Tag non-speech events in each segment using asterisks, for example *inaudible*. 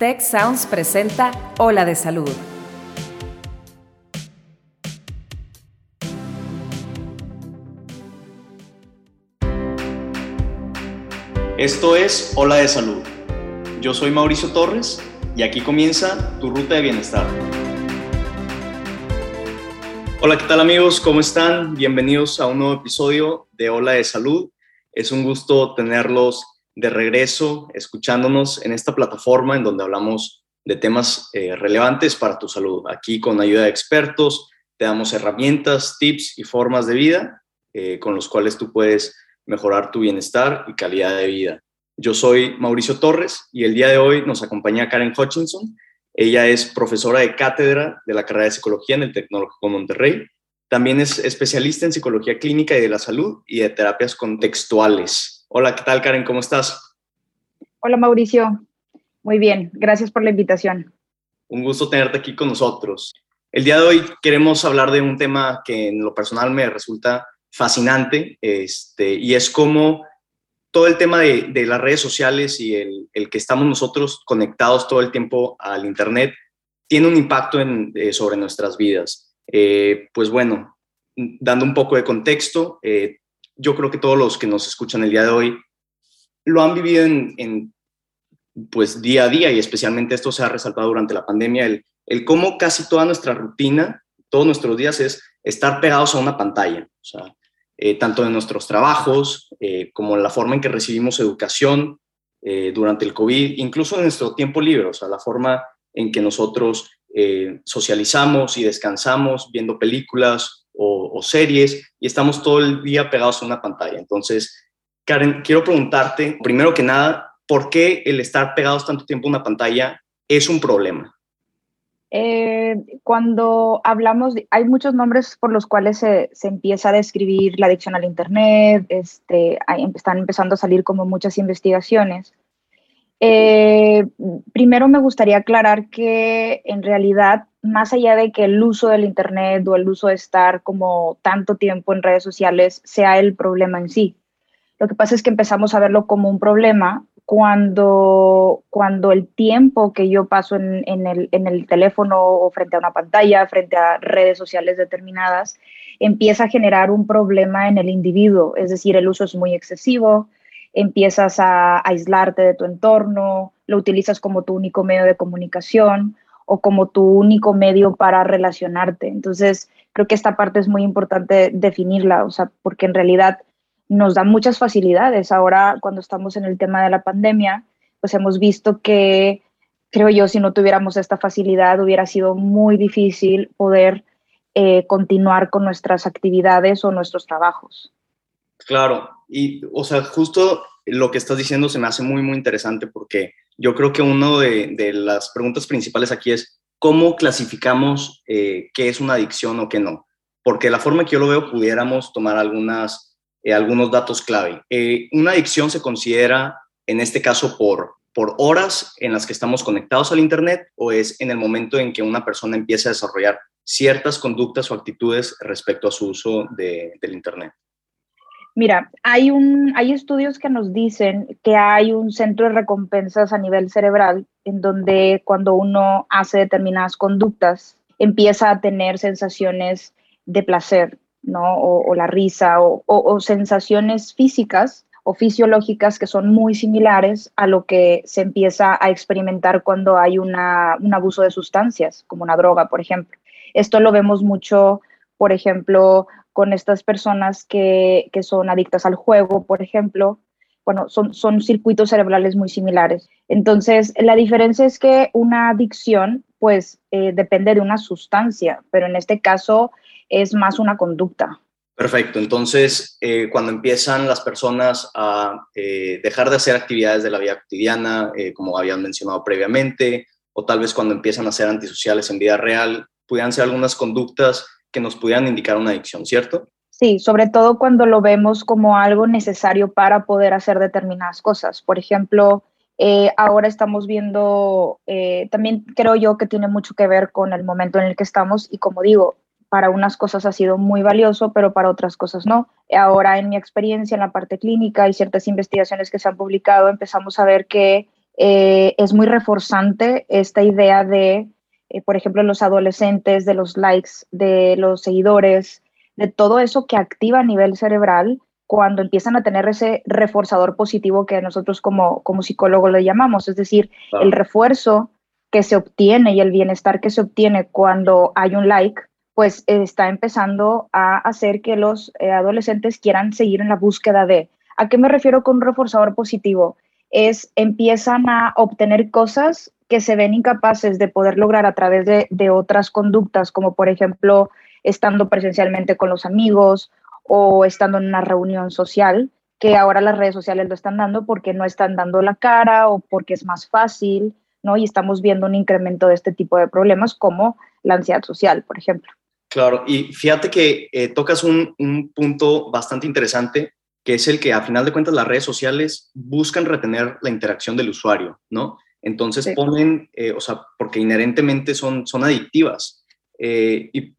Tech Sounds presenta Ola de Salud. Esto es Ola de Salud. Yo soy Mauricio Torres y aquí comienza tu ruta de bienestar. Hola, ¿qué tal amigos? ¿Cómo están? Bienvenidos a un nuevo episodio de Ola de Salud. Es un gusto tenerlos de regreso escuchándonos en esta plataforma en donde hablamos de temas eh, relevantes para tu salud. Aquí con ayuda de expertos te damos herramientas, tips y formas de vida eh, con los cuales tú puedes mejorar tu bienestar y calidad de vida. Yo soy Mauricio Torres y el día de hoy nos acompaña Karen Hutchinson. Ella es profesora de cátedra de la carrera de psicología en el Tecnológico Monterrey. También es especialista en psicología clínica y de la salud y de terapias contextuales. Hola, ¿qué tal Karen? ¿Cómo estás? Hola Mauricio, muy bien, gracias por la invitación. Un gusto tenerte aquí con nosotros. El día de hoy queremos hablar de un tema que en lo personal me resulta fascinante este, y es cómo todo el tema de, las redes sociales y el, que estamos nosotros conectados todo el tiempo al Internet tiene un impacto en, eh, sobre nuestras vidas. Eh, pues bueno, dando un poco de contexto, eh, yo creo que todos los que nos escuchan el día de hoy lo han vivido en, pues día a día y especialmente esto se ha resaltado durante la pandemia, el, el cómo casi toda nuestra rutina, todos nuestros días es estar pegados a una pantalla, o sea, eh, tanto en nuestros trabajos eh, como en la forma en que recibimos educación eh, durante el COVID, incluso en nuestro tiempo libre, o sea, la forma en que nosotros socializamos y descansamos viendo películas o, series y estamos todo el día pegados a una pantalla. Entonces, Karen, quiero preguntarte, primero que nada, ¿por qué el estar pegados tanto tiempo a una pantalla es un problema? Eh, cuando hablamos, hay muchos nombres por los cuales se, se, empieza a describir la adicción al Internet, este, están empezando a salir como muchas investigaciones. Eh, primero me gustaría aclarar que en realidad más allá de que el uso del Internet o el uso de estar como tanto tiempo en redes sociales sea el problema en sí. Lo que pasa es que empezamos a verlo como un problema cuando, cuando el tiempo que yo paso en, el, en el teléfono o frente a una pantalla, frente a redes sociales determinadas, empieza a generar un problema en el individuo. Es decir, el uso es muy excesivo, empiezas a aislarte de tu entorno, lo utilizas como tu único medio de comunicación o como tu único medio para relacionarte. Entonces, creo que esta parte es muy importante definirla, o sea, porque en realidad nos da muchas facilidades. Ahora, cuando estamos en el tema de la pandemia, pues hemos visto que, creo yo, si no tuviéramos esta facilidad, hubiera sido muy difícil poder eh, continuar con nuestras actividades o nuestros trabajos. Claro, y, o sea, justo lo que estás diciendo se me hace muy, muy interesante porque yo creo que una de, las preguntas principales aquí es cómo clasificamos eh, qué es una adicción o qué no. Porque la forma que yo lo veo, pudiéramos tomar algunas, eh, algunos datos clave. Eh, una adicción se considera, en este caso, por, por horas en las que estamos conectados al Internet o es en el momento en que una persona empieza a desarrollar ciertas conductas o actitudes respecto a su uso del Internet. Mira, hay, un, hay estudios que nos dicen que hay un centro de recompensas a nivel cerebral en donde cuando uno hace determinadas conductas empieza a tener sensaciones de placer, ¿no? O, la risa o, sensaciones físicas o fisiológicas que son muy similares a lo que se empieza a experimentar cuando hay un abuso de sustancias, como una droga, por ejemplo. Esto lo vemos mucho, por ejemplo, con estas personas que, que son adictas al juego, por ejemplo, bueno, son, son circuitos cerebrales muy similares. Entonces, la diferencia es que una adicción, pues, eh, depende de una sustancia, pero en este caso es más una conducta. Perfecto. Entonces, eh, cuando empiezan las personas a eh, dejar de hacer actividades de la vida cotidiana, como habían mencionado previamente, o tal vez cuando empiezan a ser antisociales en vida real, pudieran ser algunas conductas que nos pudieran indicar una adicción, ¿cierto? Sí, sobre todo cuando lo vemos como algo necesario para poder hacer determinadas cosas. Por ejemplo, eh, ahora estamos viendo, eh, también creo yo que tiene mucho que ver con el momento en el que estamos y como digo, para unas cosas ha sido muy valioso, pero para otras cosas no. Ahora en mi experiencia en la parte clínica y ciertas investigaciones que se han publicado, empezamos a ver que eh, es muy reforzante esta idea de, eh, por ejemplo, los adolescentes, de los likes, de los seguidores, de todo eso que activa a nivel cerebral cuando empiezan a tener ese reforzador positivo que nosotros como, como psicólogos le llamamos, es decir, el refuerzo que se obtiene y el bienestar que se obtiene cuando hay un like, pues está empezando a hacer que los eh, adolescentes quieran seguir en la búsqueda de. ¿A qué me refiero con un reforzador positivo? Es empiezan a obtener cosas que se ven incapaces de poder lograr a través de, de otras conductas, como por ejemplo estando presencialmente con los amigos o estando en una reunión social, que ahora las redes sociales lo están dando porque no están dando la cara o porque es más fácil ¿no? Y estamos viendo un incremento de este tipo de problemas como la ansiedad social, por ejemplo. Claro, y fíjate que eh, tocas un, punto bastante interesante, que es el que a final de cuentas las redes sociales buscan retener la interacción del usuario, ¿no? Entonces ponen, eh, o sea, porque inherentemente son, son adictivas. Eh, y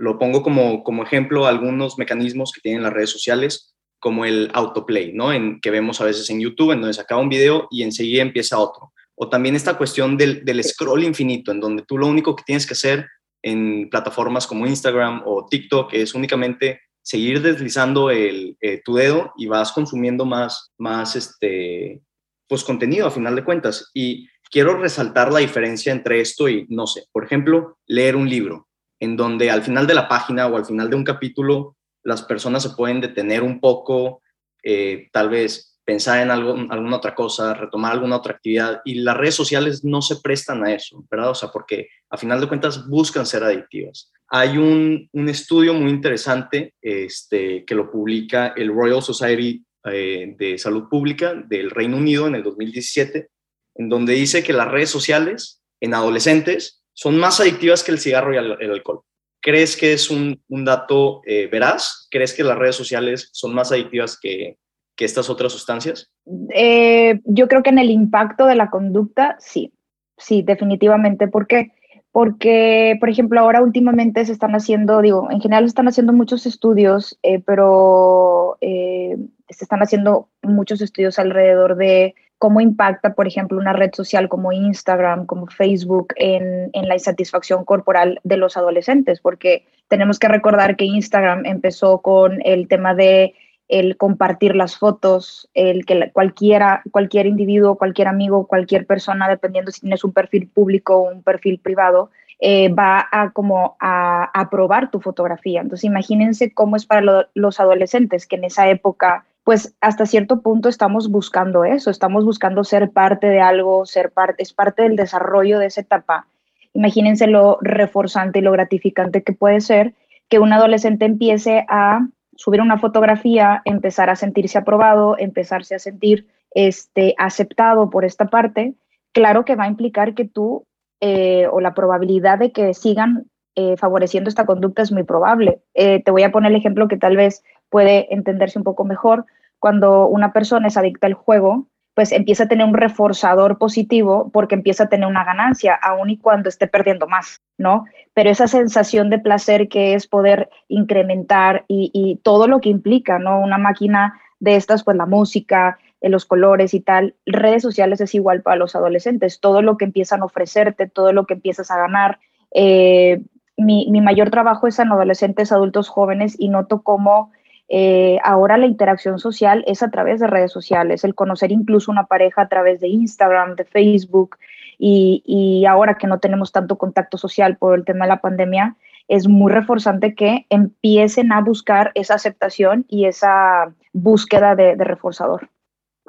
lo pongo como, como ejemplo algunos mecanismos que tienen las redes sociales, como el autoplay, ¿no? En, que vemos a veces en YouTube, en donde se acaba un video y enseguida empieza otro o también esta cuestión del, scroll infinito, en donde tú lo único que tienes que hacer en plataformas como Instagram o TikTok es únicamente seguir deslizando el, eh, tu dedo y vas consumiendo más, más este, pues, contenido a final de cuentas. Y quiero resaltar la diferencia entre esto y, no sé, por ejemplo, leer un libro, en donde al final de la página o al final de un capítulo las personas se pueden detener un poco, eh, tal vez pensar en algo, alguna otra cosa, retomar alguna otra actividad. Y las redes sociales no se prestan a eso, ¿verdad? O sea, porque a final de cuentas buscan ser adictivas. Hay un, un estudio muy interesante este, que lo publica el Royal Society eh, de Salud Pública del Reino Unido en el 2017, en donde dice que las redes sociales en adolescentes son más adictivas que el cigarro y el, alcohol. ¿Crees que es un, un dato eh, veraz? ¿Crees que las redes sociales son más adictivas que, que estas otras sustancias? Eh, yo creo que en el impacto de la conducta, sí, sí, definitivamente. ¿Por qué? Porque, por ejemplo, ahora últimamente se están haciendo, digo, en general se están haciendo muchos estudios, eh, pero eh, se están haciendo muchos estudios alrededor de cómo impacta, por ejemplo, una red social como Instagram, como Facebook, en, en, la insatisfacción corporal de los adolescentes, porque tenemos que recordar que Instagram empezó con el tema de el compartir las fotos, el que cualquiera, cualquier individuo, cualquier amigo, cualquier persona, dependiendo si tienes un perfil público o un perfil privado, eh, va a como a, aprobar tu fotografía. Entonces imagínense cómo es para los adolescentes que en esa época, pues hasta cierto punto estamos buscando eso, estamos buscando ser parte de algo, ser parte, es parte del desarrollo de esa etapa. Imagínense lo reforzante y lo gratificante que puede ser que un adolescente empiece a subir una fotografía, empezar a sentirse aprobado, empezarse a sentir este, aceptado por esta parte, claro que va a implicar que tú eh, o la probabilidad de que sigan eh, favoreciendo esta conducta es muy probable. Eh, te voy a poner el ejemplo que tal vez puede entenderse un poco mejor. Cuando una persona es adicta al juego, pues empieza a tener un reforzador positivo porque empieza a tener una ganancia, aun y cuando esté perdiendo más, ¿no? Pero esa sensación de placer que es poder incrementar y, todo lo que implica, ¿no? Una máquina de estas, pues la música, eh, los colores y tal, redes sociales es igual para los adolescentes, todo lo que empiezan a ofrecerte, todo lo que empiezas a ganar. Eh, mi, mi mayor trabajo es en adolescentes, adultos jóvenes y noto cómo eh, ahora la interacción social es a través de redes sociales, el conocer incluso una pareja a través de Instagram, de Facebook, y, ahora que no tenemos tanto contacto social por el tema de la pandemia, es muy reforzante que empiecen a buscar esa aceptación y esa búsqueda de, reforzador.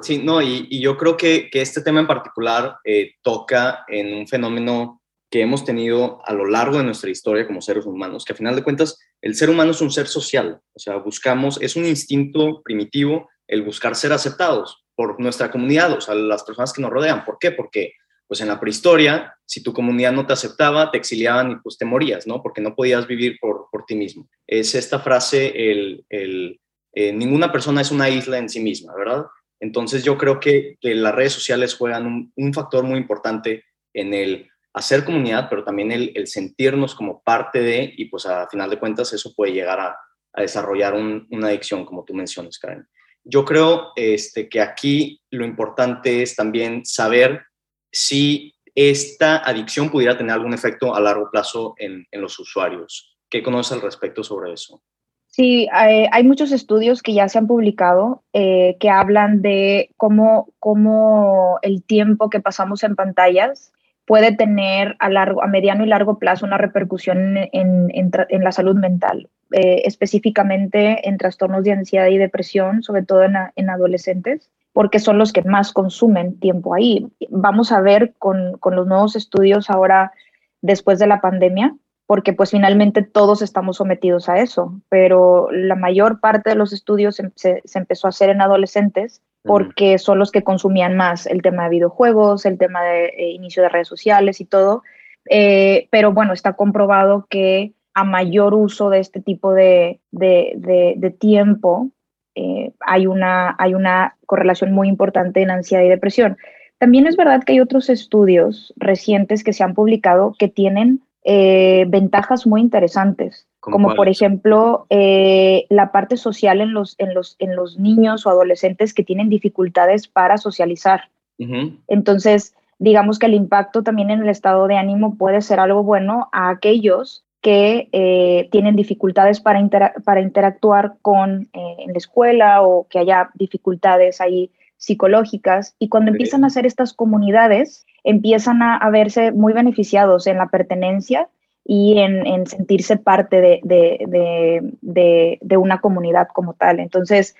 Sí, no, y, yo creo que, este tema en particular eh, toca en un fenómeno que hemos tenido a lo largo de nuestra historia como seres humanos, que a final de cuentas el ser humano es un ser social, o sea, buscamos, es un instinto primitivo el buscar ser aceptados por nuestra comunidad, o sea, las personas que nos rodean. ¿Por qué? Porque pues en la prehistoria, si tu comunidad no te aceptaba, te exiliaban y pues te morías, ¿no? Porque no podías vivir por, por ti mismo. Es esta frase, el, el eh, ninguna persona es una isla en sí misma, ¿verdad? Entonces yo creo que, las redes sociales juegan un factor muy importante en el hacer comunidad, pero también el, sentirnos como parte de, y pues a final de cuentas eso puede llegar a, desarrollar una adicción, como tú mencionas, Karen. Yo creo este, que aquí lo importante es también saber si esta adicción pudiera tener algún efecto a largo plazo en, los usuarios. ¿Qué conoces al respecto sobre eso? Sí, hay, muchos estudios que ya se han publicado eh, que hablan de cómo, cómo el tiempo que pasamos en pantallas puede tener a, largo, a mediano y largo plazo una repercusión en, la salud mental, eh, específicamente en trastornos de ansiedad y depresión, sobre todo en, adolescentes, porque son los que más consumen tiempo ahí. Vamos a ver con, los nuevos estudios ahora después de la pandemia, porque pues finalmente todos estamos sometidos a eso, pero la mayor parte de los estudios se empezó a hacer en adolescentes porque son los que consumían más el tema de videojuegos, el tema de eh, inicio de redes sociales y todo. Eh, pero bueno, está comprobado que a mayor uso de este tipo de, tiempo, eh, hay, una, hay una correlación muy importante en ansiedad y depresión. También es verdad que hay otros estudios recientes que se han publicado que tienen ventajas muy interesantes como por ejemplo eh, la parte social en los, en, los, en los niños o adolescentes que tienen dificultades para socializar. Entonces, digamos que el impacto también en el estado de ánimo puede ser algo bueno a aquellos que eh, tienen dificultades para, para interactuar con, eh, en la escuela o que haya dificultades ahí psicológicas. Y cuando empiezan a hacer estas comunidades, empiezan a, a verse muy beneficiados en la pertenencia y en, sentirse parte de, una comunidad como tal. Entonces,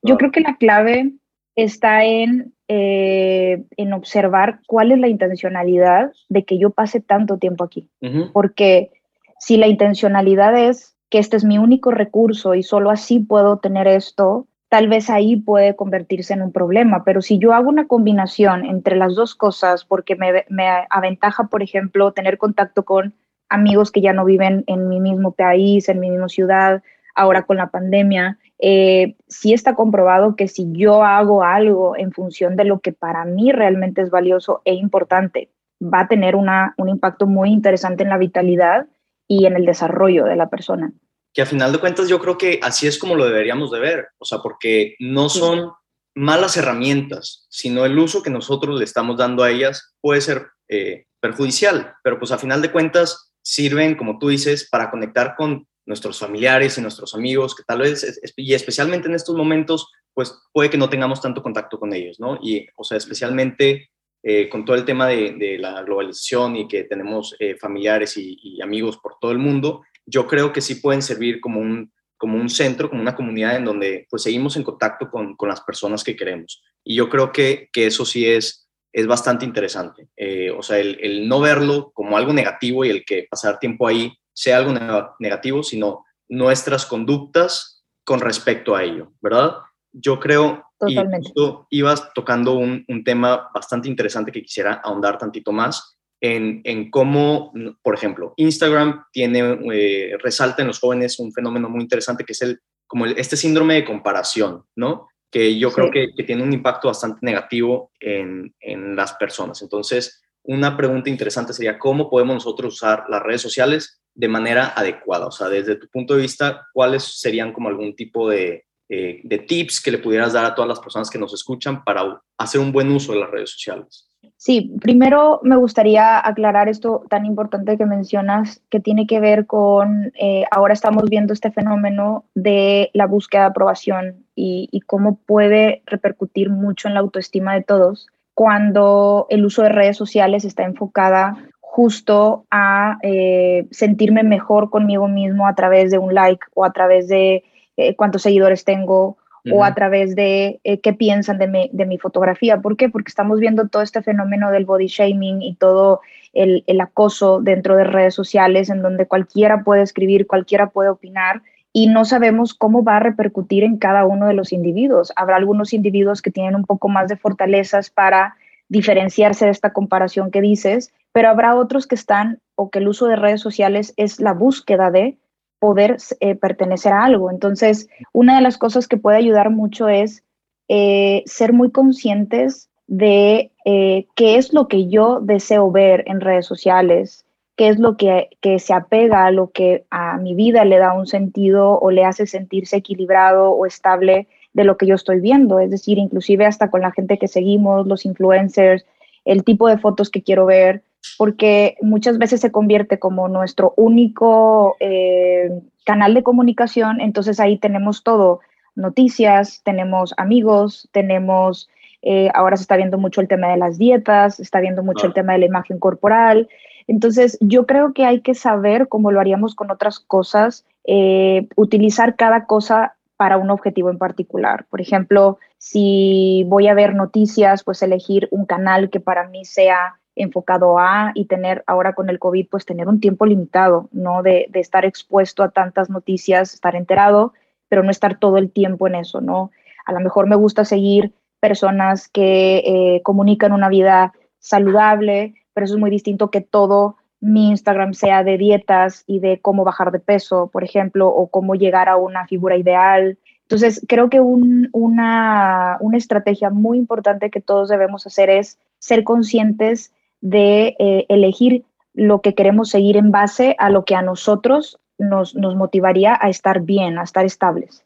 yo creo que la clave está en, eh, en observar cuál es la intencionalidad de que yo pase tanto tiempo aquí. Porque si la intencionalidad es que este es mi único recurso y solo así puedo tener esto, tal vez ahí puede convertirse en un problema. Pero si yo hago una combinación entre las dos cosas, porque me, me aventaja, por ejemplo, tener contacto con amigos que ya no viven en mi mismo país, en mi misma ciudad, ahora con la pandemia. Eh, sí está comprobado que si yo hago algo en función de lo que para mí realmente es valioso e importante, va a tener una, un impacto muy interesante en la vitalidad y en el desarrollo de la persona. Que a final de cuentas yo creo que así es como lo deberíamos de ver, o sea, porque no son malas herramientas, sino el uso que nosotros le estamos dando a ellas puede ser eh, perjudicial, pero pues a final de cuentas sirven, como tú dices, para conectar con nuestros familiares y nuestros amigos, que tal vez, y especialmente en estos momentos, pues puede que no tengamos tanto contacto con ellos, ¿no? Y, o sea, especialmente eh, con todo el tema de, la globalización y que tenemos eh, familiares y, amigos por todo el mundo, yo creo que sí pueden servir como un, como un centro, como una comunidad en donde pues seguimos en contacto con, con las personas que queremos. Y yo creo que, que eso sí es es bastante interesante. Eh, o sea, el, no verlo como algo negativo y el que pasar tiempo ahí sea algo negativo, sino nuestras conductas con respecto a ello, ¿verdad? Yo creo, y tú ibas tocando un, tema bastante interesante que quisiera ahondar tantito más en, en cómo, por ejemplo, Instagram tiene, eh, resalta en los jóvenes un fenómeno muy interesante que es el, como este síndrome de comparación, ¿no? Que yo creo que, tiene un impacto bastante negativo en, en, las personas. Entonces, una pregunta interesante sería, ¿cómo podemos nosotros usar las redes sociales de manera adecuada? O sea, desde tu punto de vista, ¿cuáles serían como algún tipo de, eh, de tips que le pudieras dar a todas las personas que nos escuchan para hacer un buen uso de las redes sociales? Sí, primero me gustaría aclarar esto tan importante que mencionas, que tiene que ver con, eh, ahora estamos viendo este fenómeno de la búsqueda de aprobación y, cómo puede repercutir mucho en la autoestima de todos cuando el uso de redes sociales está enfocada justo a eh, sentirme mejor conmigo mismo a través de un like o a través de eh, cuántos seguidores tengo o a través de eh, qué piensan de mi, de mi, fotografía. ¿Por qué? Porque estamos viendo todo este fenómeno del body shaming y todo el, el, acoso dentro de redes sociales en donde cualquiera puede escribir, cualquiera puede opinar y no sabemos cómo va a repercutir en cada uno de los individuos. Habrá algunos individuos que tienen un poco más de fortalezas para diferenciarse de esta comparación que dices, pero habrá otros que están o que el uso de redes sociales es la búsqueda de poder eh, pertenecer a algo. Entonces, una de las cosas que puede ayudar mucho es eh, ser muy conscientes de eh, qué es lo que yo deseo ver en redes sociales, qué es lo que, que, se apega a lo que a mi vida le da un sentido o le hace sentirse equilibrado o estable de lo que yo estoy viendo, es decir, inclusive hasta con la gente que seguimos, los influencers, el tipo de fotos que quiero ver, porque muchas veces se convierte como nuestro único eh, canal de comunicación, entonces ahí tenemos todo, noticias, tenemos amigos, tenemos, eh, ahora se está viendo mucho el tema de las dietas, está viendo mucho el tema de la imagen corporal, entonces yo creo que hay que saber, como lo haríamos con otras cosas, eh, utilizar cada cosa para un objetivo en particular. Por ejemplo, si voy a ver noticias, pues elegir un canal que para mí sea enfocado a y tener ahora con el COVID, pues tener un tiempo limitado, ¿no? De, estar expuesto a tantas noticias, estar enterado, pero no estar todo el tiempo en eso, ¿no? A lo mejor me gusta seguir personas que eh, comunican una vida saludable, pero eso es muy distinto que todo mi Instagram sea de dietas y de cómo bajar de peso, por ejemplo, o cómo llegar a una figura ideal. Entonces, creo que una, una estrategia muy importante que todos debemos hacer es ser conscientes de eh, elegir lo que queremos seguir en base a lo que a nosotros nos, nos motivaría a estar bien, a estar estables.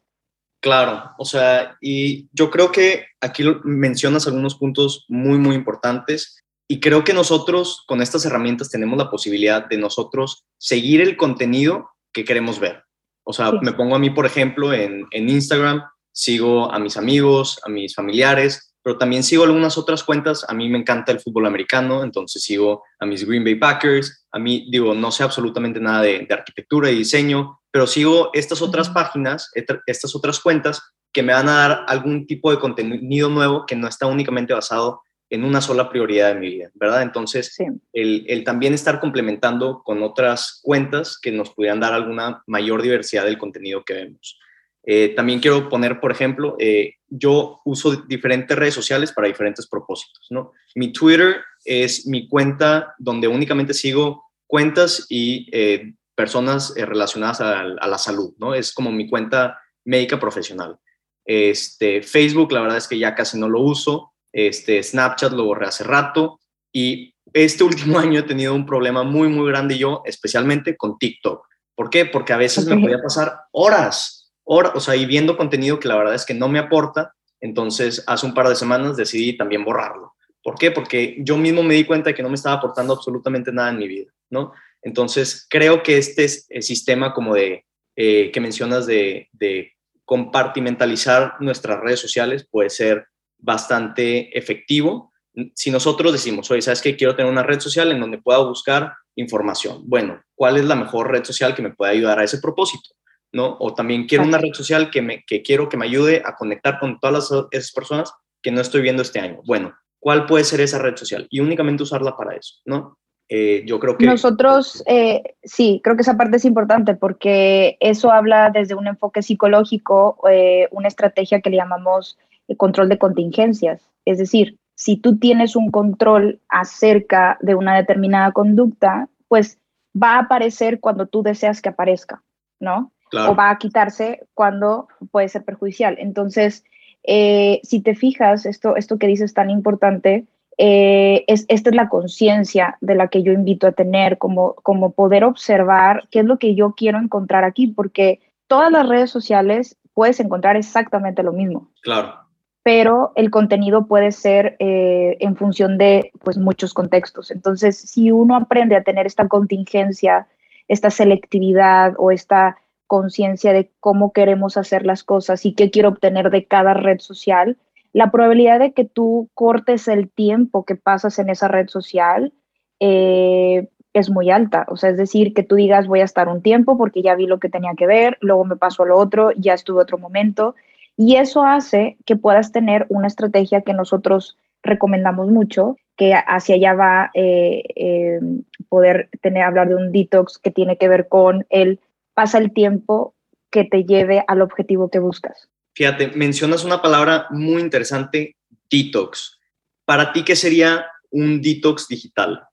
Claro, o sea, y yo creo que aquí mencionas algunos puntos muy, muy importantes y creo que nosotros con estas herramientas tenemos la posibilidad de nosotros seguir el contenido que queremos ver. O sea, me pongo a mí, por ejemplo, en, en Instagram, sigo a mis amigos, a mis familiares, pero también sigo algunas otras cuentas. A mí me encanta el fútbol americano, entonces sigo a mis Green Bay Packers. A mí, digo, no sé absolutamente nada de, arquitectura y diseño, pero sigo estas otras páginas, estas otras cuentas que me van a dar algún tipo de contenido nuevo que no está únicamente basado en una sola prioridad de mi vida, ¿verdad? Entonces, el, el, también estar complementando con otras cuentas que nos pudieran dar alguna mayor diversidad del contenido que vemos. Eh, también quiero poner, por ejemplo, eh, yo uso diferentes redes sociales para diferentes propósitos, ¿no? Mi Twitter es mi cuenta donde únicamente sigo cuentas y eh, personas relacionadas a, la salud, ¿no? Es como mi cuenta médica profesional. Este, Facebook, la verdad es que ya casi no lo uso. Este, Snapchat lo borré hace rato. Y este último *laughs* año he tenido un problema muy, muy grande yo, especialmente con TikTok. ¿Por qué? Porque a veces me podía pasar horas o sea, y viendo contenido que la verdad es que no me aporta, entonces hace un par de semanas decidí también borrarlo. ¿Por qué? Porque yo mismo me di cuenta de que no me estaba aportando absolutamente nada en mi vida, ¿no? Entonces, creo que este es el sistema como de, eh, que mencionas de, de compartimentalizar nuestras redes sociales puede ser bastante efectivo. Si nosotros decimos, oye, ¿sabes qué? Quiero tener una red social en donde pueda buscar información. Bueno, ¿cuál es la mejor red social que me pueda ayudar a ese propósito? ¿No? O también quiero una red social que, me, que quiero que me ayude a conectar con todas esas personas que no estoy viendo este año. Bueno, ¿cuál puede ser esa red social? Y únicamente usarla para eso, ¿no? Eh, yo creo que... Nosotros, eh, sí, creo que esa parte es importante porque eso habla desde un enfoque psicológico, eh, una estrategia que le llamamos control de contingencias. Es decir, si tú tienes un control acerca de una determinada conducta, pues va a aparecer cuando tú deseas que aparezca, ¿no? O va a quitarse cuando puede ser perjudicial. Entonces, eh, si te fijas, esto, esto que dices es tan importante, eh, es, esta es la conciencia de la que yo invito a tener, como, como poder observar qué es lo que yo quiero encontrar aquí, porque todas las redes sociales puedes encontrar exactamente lo mismo. Claro. Pero el contenido puede ser eh, en función de pues, muchos contextos. Entonces, si uno aprende a tener esta contingencia, esta selectividad o esta conciencia de cómo queremos hacer las cosas y qué quiero obtener de cada red social, la probabilidad de que tú cortes el tiempo que pasas en esa red social eh, es muy alta. O sea, es decir, que tú digas voy a estar un tiempo porque ya vi lo que tenía que ver, luego me paso a lo otro, ya estuve otro momento. Y eso hace que puedas tener una estrategia que nosotros recomendamos mucho, que hacia allá va eh, eh, poder tener, hablar de un detox que tiene que ver con el pasa el tiempo que te lleve al objetivo que buscas. Fíjate, mencionas una palabra muy interesante, detox. Para ti, ¿qué sería un detox digital?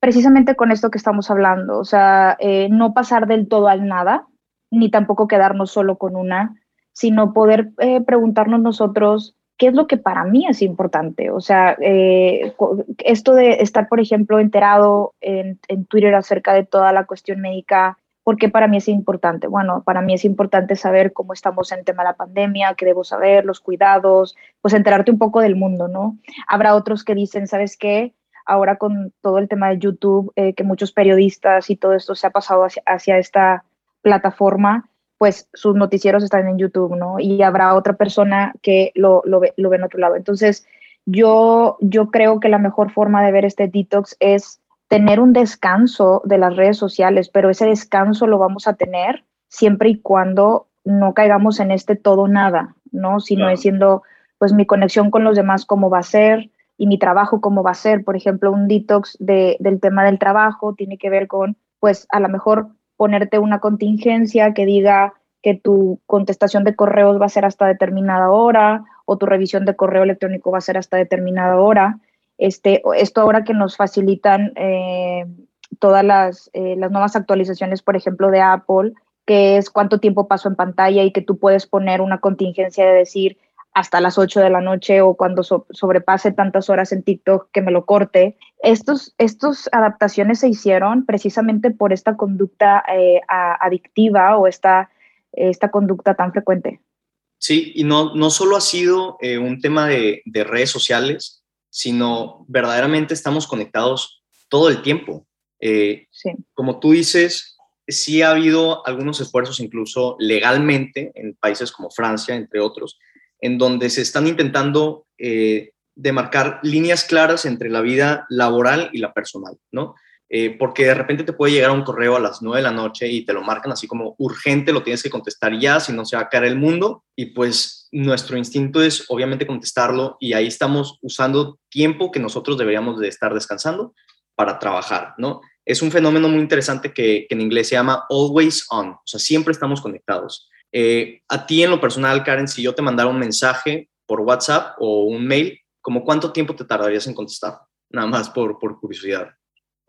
Precisamente con esto que estamos hablando, o sea, eh, no pasar del todo al nada, ni tampoco quedarnos solo con una, sino poder eh, preguntarnos nosotros qué es lo que para mí es importante. O sea, eh, esto de estar, por ejemplo, enterado en, en, Twitter acerca de toda la cuestión médica porque para mí es importante. Bueno, para mí es importante saber cómo estamos en tema de la pandemia, qué debo saber, los cuidados, pues enterarte un poco del mundo, ¿no? Habrá otros que dicen, ¿sabes qué? Ahora con todo el tema de YouTube, eh, que muchos periodistas y todo esto se ha pasado hacia, esta plataforma, pues sus noticieros están en YouTube, ¿no? Y habrá otra persona que lo, lo, ve, lo ve en otro lado. Entonces, yo, yo creo que la mejor forma de ver este detox es tener un descanso de las redes sociales, pero ese descanso lo vamos a tener siempre y cuando no caigamos en este todo nada, ¿no? Sino es siendo, pues, mi conexión con los demás, cómo va a ser, y mi trabajo, cómo va a ser. Por ejemplo, un detox de, del tema del trabajo tiene que ver con, pues, a lo mejor ponerte una contingencia que diga que tu contestación de correos va a ser hasta determinada hora o tu revisión de correo electrónico va a ser hasta determinada hora este, esto ahora que nos facilitan eh, todas las, eh, las, nuevas actualizaciones, por ejemplo, de Apple, que es cuánto tiempo paso en pantalla y que tú puedes poner una contingencia de decir hasta las 8 de la noche o cuando sobrepase tantas horas en TikTok que me lo corte. Estos, estos adaptaciones se hicieron precisamente por esta conducta eh, adictiva o esta, esta conducta tan frecuente. Sí, y no, no solo ha sido un tema de redes sociales, sino verdaderamente estamos conectados todo el tiempo. Eh, como tú dices, sí ha habido algunos esfuerzos, incluso legalmente, en países como Francia, entre otros, en donde se están intentando eh, demarcar líneas claras entre la vida laboral y la personal, ¿no? Eh, porque de repente te puede llegar un correo a las 9 de la noche y te lo marcan así como urgente, lo tienes que contestar ya, si no se va a caer el mundo. Y pues nuestro instinto es obviamente contestarlo y ahí estamos usando tiempo que nosotros deberíamos de estar descansando para trabajar, ¿no? Es un fenómeno muy interesante que, en inglés se llama always on, o sea, siempre estamos conectados. Eh, a ti en lo personal, Karen, si yo te mandara un mensaje por WhatsApp o un mail, ¿como cuánto tiempo te tardarías en contestar? Nada más por, por curiosidad.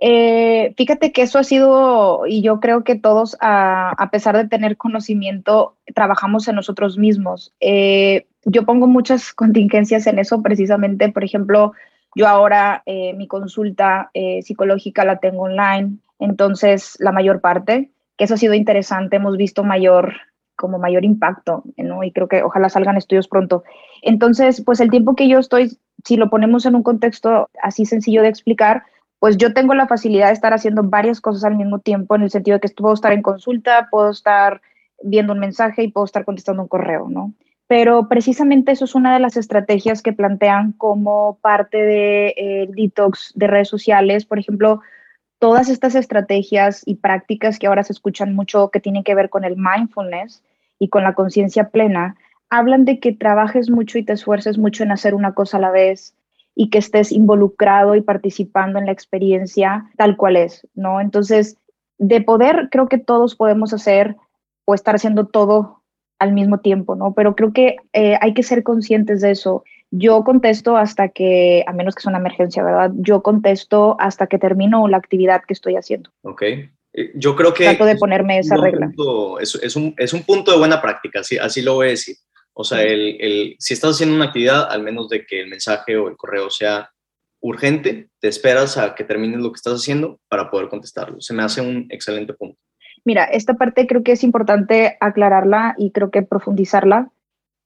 Eh, fíjate que eso ha sido, y yo creo que todos, a, pesar de tener conocimiento, trabajamos en nosotros mismos. Eh, yo pongo muchas *laughs* contingencias en eso, precisamente, por ejemplo, yo ahora eh, mi consulta psicológica la tengo online, entonces la mayor parte, que eso ha sido interesante, hemos visto mayor como mayor impacto. Y creo que ojalá salgan estudios pronto. Entonces, pues el tiempo que yo estoy, si lo ponemos en un contexto así sencillo de explicar, pues yo tengo la facilidad de estar haciendo varias cosas al mismo tiempo, en el sentido de que puedo estar en consulta, puedo estar viendo un mensaje y puedo estar contestando un correo, ¿no? Pero precisamente eso es una de las estrategias que plantean como parte del de, detox de redes sociales. Por ejemplo, todas estas estrategias y prácticas que ahora se escuchan mucho que tienen que ver con el mindfulness y con la conciencia plena, hablan de que trabajes mucho y te esfuerces mucho en hacer una cosa a la vez, y que estés involucrado y participando en la experiencia tal cual es, ¿no? Entonces, de poder, creo que todos podemos hacer o estar haciendo todo al mismo tiempo, ¿no? Pero creo que eh, hay que ser conscientes de eso. Yo contesto hasta que, a menos que sea una emergencia, ¿verdad? Yo contesto hasta que termino la actividad que estoy haciendo. Ok. Eh, yo creo que... Trato de ponerme esa regla. es, es, un, es, un, punto de buena práctica, así, así lo voy a decir. O sea, el, si estás haciendo una actividad, al menos de que el mensaje o el correo sea urgente, te esperas a que termines lo que estás haciendo para poder contestarlo. Se me hace un excelente punto. Mira, esta parte creo que es importante aclararla y creo que profundizarla.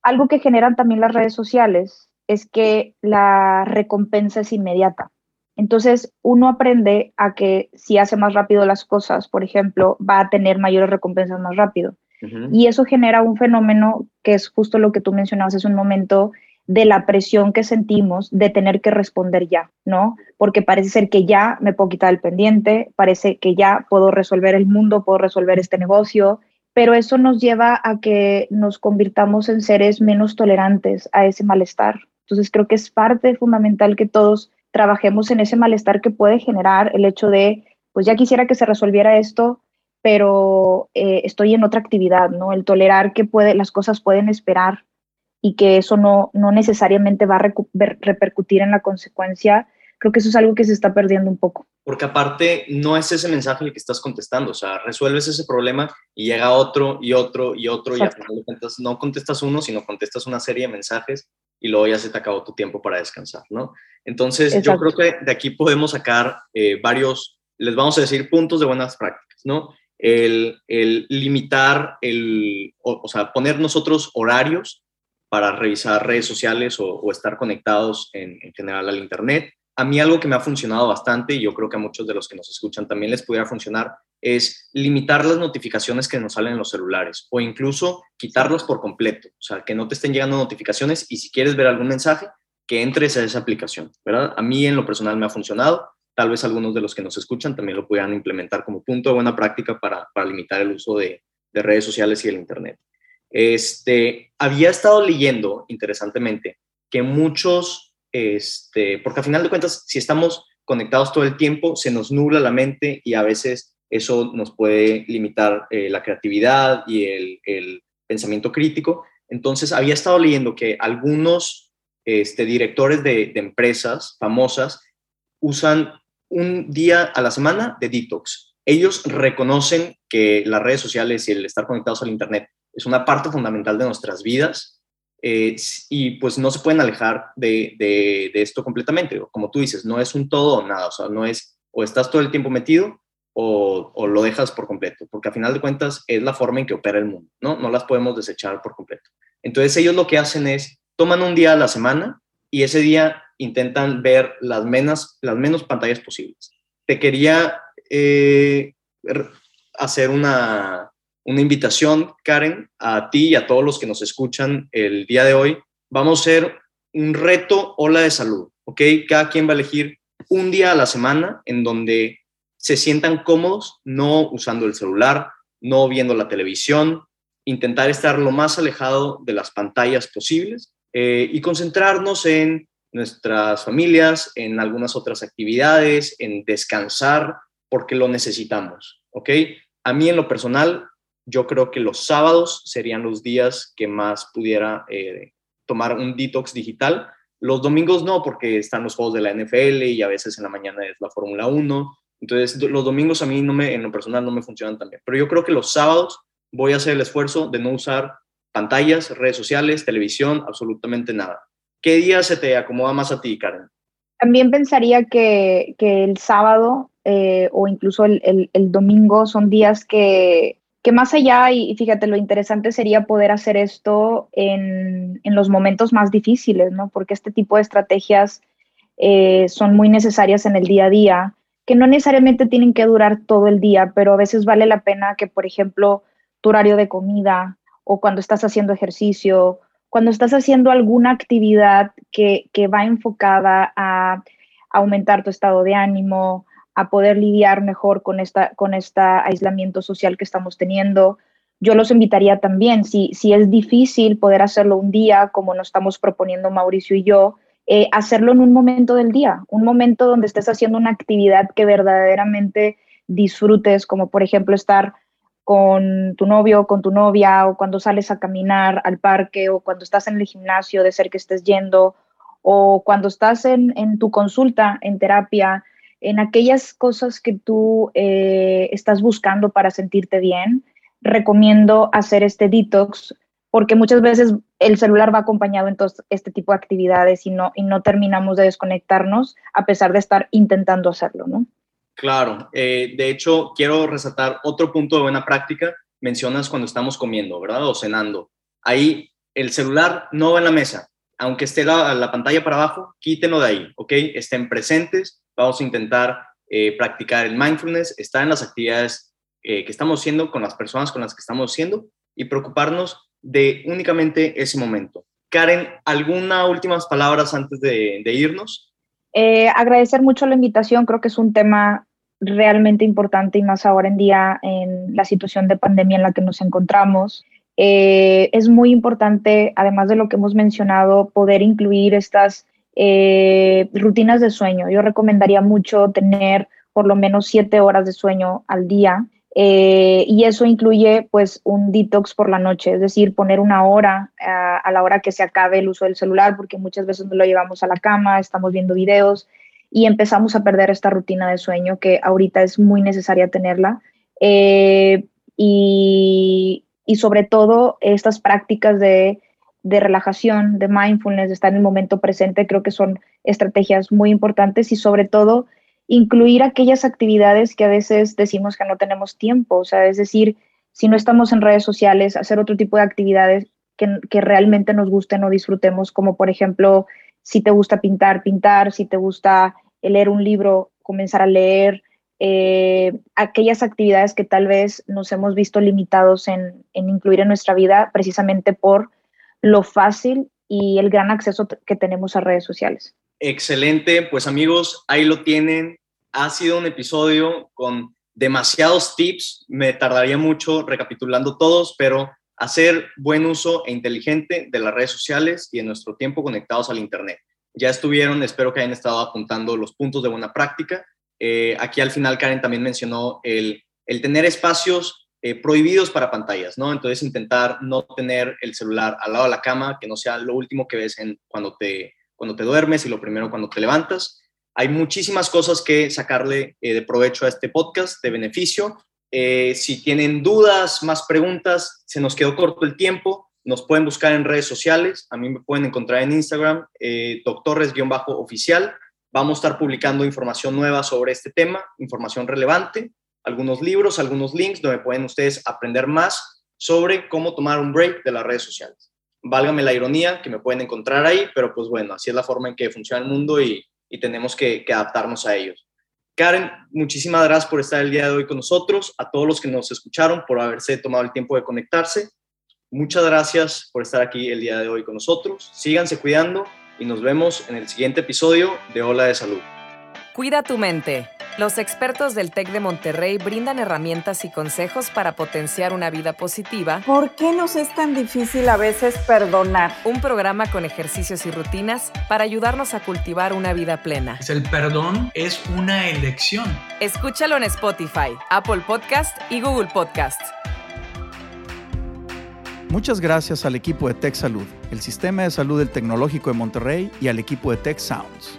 Algo que generan también las redes sociales es que la recompensa es inmediata. Entonces, uno aprende a que si hace más rápido las cosas, por ejemplo, va a tener mayores recompensas más rápido. Y eso genera un fenómeno que es justo lo que tú mencionabas hace un momento, de la presión que sentimos de tener que responder ya, ¿no? Porque parece ser que ya me puedo quitar el pendiente, parece que ya puedo resolver el mundo, puedo resolver este negocio, pero eso nos lleva a que nos convirtamos en seres menos tolerantes a ese malestar. Entonces creo que es parte fundamental que todos trabajemos en ese malestar que puede generar el hecho de, pues ya quisiera que se resolviera esto, pero eh, estoy en otra actividad, ¿no? El tolerar que puede, las cosas pueden esperar y que eso no, no necesariamente va a repercutir en la consecuencia, creo que eso es algo que se está perdiendo un poco. Porque aparte no es ese mensaje el que estás contestando, o sea, resuelves ese problema y llega otro y otro y otro y al final no contestas uno, sino contestas una serie de mensajes y luego ya se te acabó tu tiempo para descansar, ¿no? Entonces, yo creo que de aquí podemos sacar eh, varios, les vamos a decir puntos de buenas prácticas, ¿no? El, limitar, el, o, sea, poner nosotros horarios para revisar redes sociales o, estar conectados en, en, general al Internet. A mí algo que me ha funcionado bastante, y yo creo que a muchos de los que nos escuchan también les pudiera funcionar, es limitar las notificaciones que nos salen en los celulares o incluso quitarlas por completo, o sea, que no te estén llegando notificaciones y si quieres ver algún mensaje, que entres a esa aplicación, ¿verdad? A mí en lo personal me ha funcionado, tal vez algunos de los que nos escuchan también lo puedan implementar como punto de buena práctica para, para limitar el uso de, de, redes sociales y el Internet. Este, había estado leyendo, interesantemente, que muchos, este, porque al final de cuentas, si estamos conectados todo el tiempo, se nos nubla la mente y a veces eso nos puede limitar eh, la creatividad y el, el, pensamiento crítico. Entonces, había estado leyendo que algunos este, directores de, de empresas famosas usan un día a la semana de detox. Ellos reconocen que las redes sociales y el estar conectados al Internet es una parte fundamental de nuestras vidas eh, y pues no se pueden alejar de, de, esto completamente. Como tú dices, no es un todo o nada, o sea, no es o estás todo el tiempo metido o, o, lo dejas por completo, porque a final de cuentas es la forma en que opera el mundo, ¿no? No las podemos desechar por completo. Entonces ellos lo que hacen es, toman un día a la semana y ese día intentan ver las menos, las menos pantallas posibles. Te quería eh, hacer una, una invitación, Karen, a ti y a todos los que nos escuchan el día de hoy. Vamos a hacer un reto Ola de Salud, ¿ok? Cada quien va a elegir un día a la semana en donde se sientan cómodos, no usando el celular, no viendo la televisión, intentar estar lo más alejado de las pantallas posibles eh, y concentrarnos en nuestras familias, en algunas otras actividades, en descansar, porque lo necesitamos, ¿ok? A mí en lo personal, yo creo que los sábados serían los días que más pudiera eh, tomar un detox digital. Los domingos no, porque están los juegos de la NFL y a veces en la mañana es la Fórmula 1. Entonces, los domingos a mí no me, en lo personal no me funcionan tan bien. Pero yo creo que los sábados voy a hacer el esfuerzo de no usar pantallas, redes sociales, televisión, absolutamente nada. ¿Qué día se te acomoda más a ti, Karen? También pensaría que, el sábado eh, o incluso el, domingo son días que, que, más allá, y fíjate, lo interesante sería poder hacer esto en, los momentos más difíciles, ¿no? Porque este tipo de estrategias eh, son muy necesarias en el día a día, que no necesariamente tienen que durar todo el día, pero a veces vale la pena que, por ejemplo, tu horario de comida o cuando estás haciendo ejercicio cuando estás haciendo alguna actividad que, va enfocada a aumentar tu estado de ánimo, a poder lidiar mejor con esta con este aislamiento social que estamos teniendo. Yo los invitaría también, si, si es difícil poder hacerlo un día, como nos estamos proponiendo Mauricio y yo, eh, hacerlo en un momento del día, un momento donde estés haciendo una actividad que verdaderamente disfrutes, como por ejemplo estar con tu novio con tu novia o cuando sales a caminar al parque o cuando estás en el gimnasio de ser que estés yendo o cuando estás en, tu consulta, en terapia, en aquellas cosas que tú eh, estás buscando para sentirte bien, recomiendo hacer este detox porque muchas veces el celular va acompañado en todo este tipo de actividades y no, y no terminamos de desconectarnos a pesar de estar intentando hacerlo, ¿no? Claro, eh, de hecho, quiero resaltar otro punto de buena práctica. Mencionas cuando estamos comiendo, ¿verdad? O cenando. Ahí el celular no va en la mesa. Aunque esté la, pantalla para abajo, quítenlo de ahí, ¿ok? Estén presentes. Vamos a intentar eh, practicar el mindfulness, estar en las actividades eh, que estamos haciendo con las personas con las que estamos haciendo y preocuparnos de únicamente ese momento. Karen, ¿alguna últimas palabras antes de irnos? Agradecer mucho la invitación, creo que es un tema realmente importante y más ahora en día en la situación de pandemia en la que nos encontramos. Eh, es muy importante, además de lo que hemos mencionado, poder incluir estas eh, rutinas de sueño. Yo recomendaría mucho tener por lo menos siete horas de sueño al día. Eh, y eso incluye pues un detox por la noche, es decir, poner una hora a, a la hora que se acabe el uso del celular, porque muchas veces no lo llevamos a la cama, estamos viendo videos y empezamos a perder esta rutina de sueño que ahorita es muy necesaria tenerla. Eh, y, y, sobre todo estas prácticas de, de, relajación, de mindfulness, de estar en el momento presente, creo que son estrategias muy importantes y sobre todo incluir aquellas actividades que a veces decimos que no tenemos tiempo, o sea, es decir, si no estamos en redes sociales, hacer otro tipo de actividades que, que realmente nos gusten o disfrutemos, como por ejemplo, si te gusta pintar, pintar, si te gusta leer un libro, comenzar a leer, eh, aquellas actividades que tal vez nos hemos visto limitados en, en, incluir en nuestra vida precisamente por lo fácil y el gran acceso que tenemos a redes sociales. Excelente, pues amigos, ahí lo tienen. Ha sido un episodio con demasiados tips, me tardaría mucho recapitulando todos, pero hacer buen uso e inteligente de las redes sociales y de nuestro tiempo conectados al Internet. Ya estuvieron, espero que hayan estado apuntando los puntos de buena práctica eh, aquí al final Karen también mencionó el, tener espacios eh, prohibidos para pantallas, ¿no? Entonces intentar no tener el celular al lado de la cama, que no sea lo último que ves cuando, te, cuando te duermes y lo primero cuando te levantas. Hay muchísimas cosas que sacarle eh, de provecho a este podcast, de beneficio. si tienen dudas, más preguntas, se nos quedó corto el tiempo, nos pueden buscar en redes sociales. A mí me pueden encontrar en Instagram, doctores-oficial Vamos a estar publicando información nueva sobre este tema, información relevante, algunos libros, algunos links donde pueden ustedes aprender más sobre cómo tomar un break de las redes sociales. Válgame la ironía que me pueden encontrar ahí, pero pues bueno, así es la forma en que funciona el mundo y, tenemos que, que adaptarnos a ellos. Karen, muchísimas gracias por estar el día de hoy con nosotros, a todos los que nos escucharon, por haberse tomado el tiempo de conectarse. Muchas gracias por estar aquí el día de hoy con nosotros. Síganse cuidando y nos vemos en el siguiente episodio de Hola de Salud. Cuida tu mente. Los expertos del TEC de Monterrey brindan herramientas y consejos para potenciar una vida positiva. ¿Por qué nos es tan difícil a veces perdonar? Un programa con ejercicios y rutinas para ayudarnos a cultivar una vida plena. El perdón es una elección. Escúchalo en Spotify, Apple Podcast y Google Podcast. Muchas gracias al equipo de Tech Salud, el sistema de salud del Tecnológico de Monterrey y al equipo de Tech Sounds.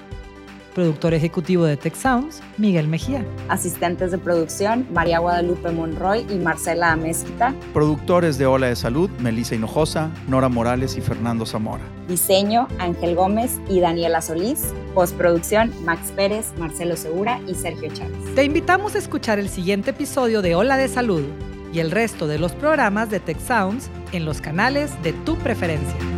Productor ejecutivo de Tech Sounds, Miguel Mejía. Asistentes de producción, María Guadalupe Monroy y Marcela Amezquita. Productores de Ola de Salud, Melissa Hinojosa, Nora Morales y Fernando Zamora. Diseño, Ángel Gómez y Daniela Solís. Postproducción, Max Pérez, Marcelo Segura y Sergio Chávez. Te invitamos a escuchar el siguiente episodio de Ola de Salud y el resto de los programas de Tech Sounds en los canales de tu preferencia.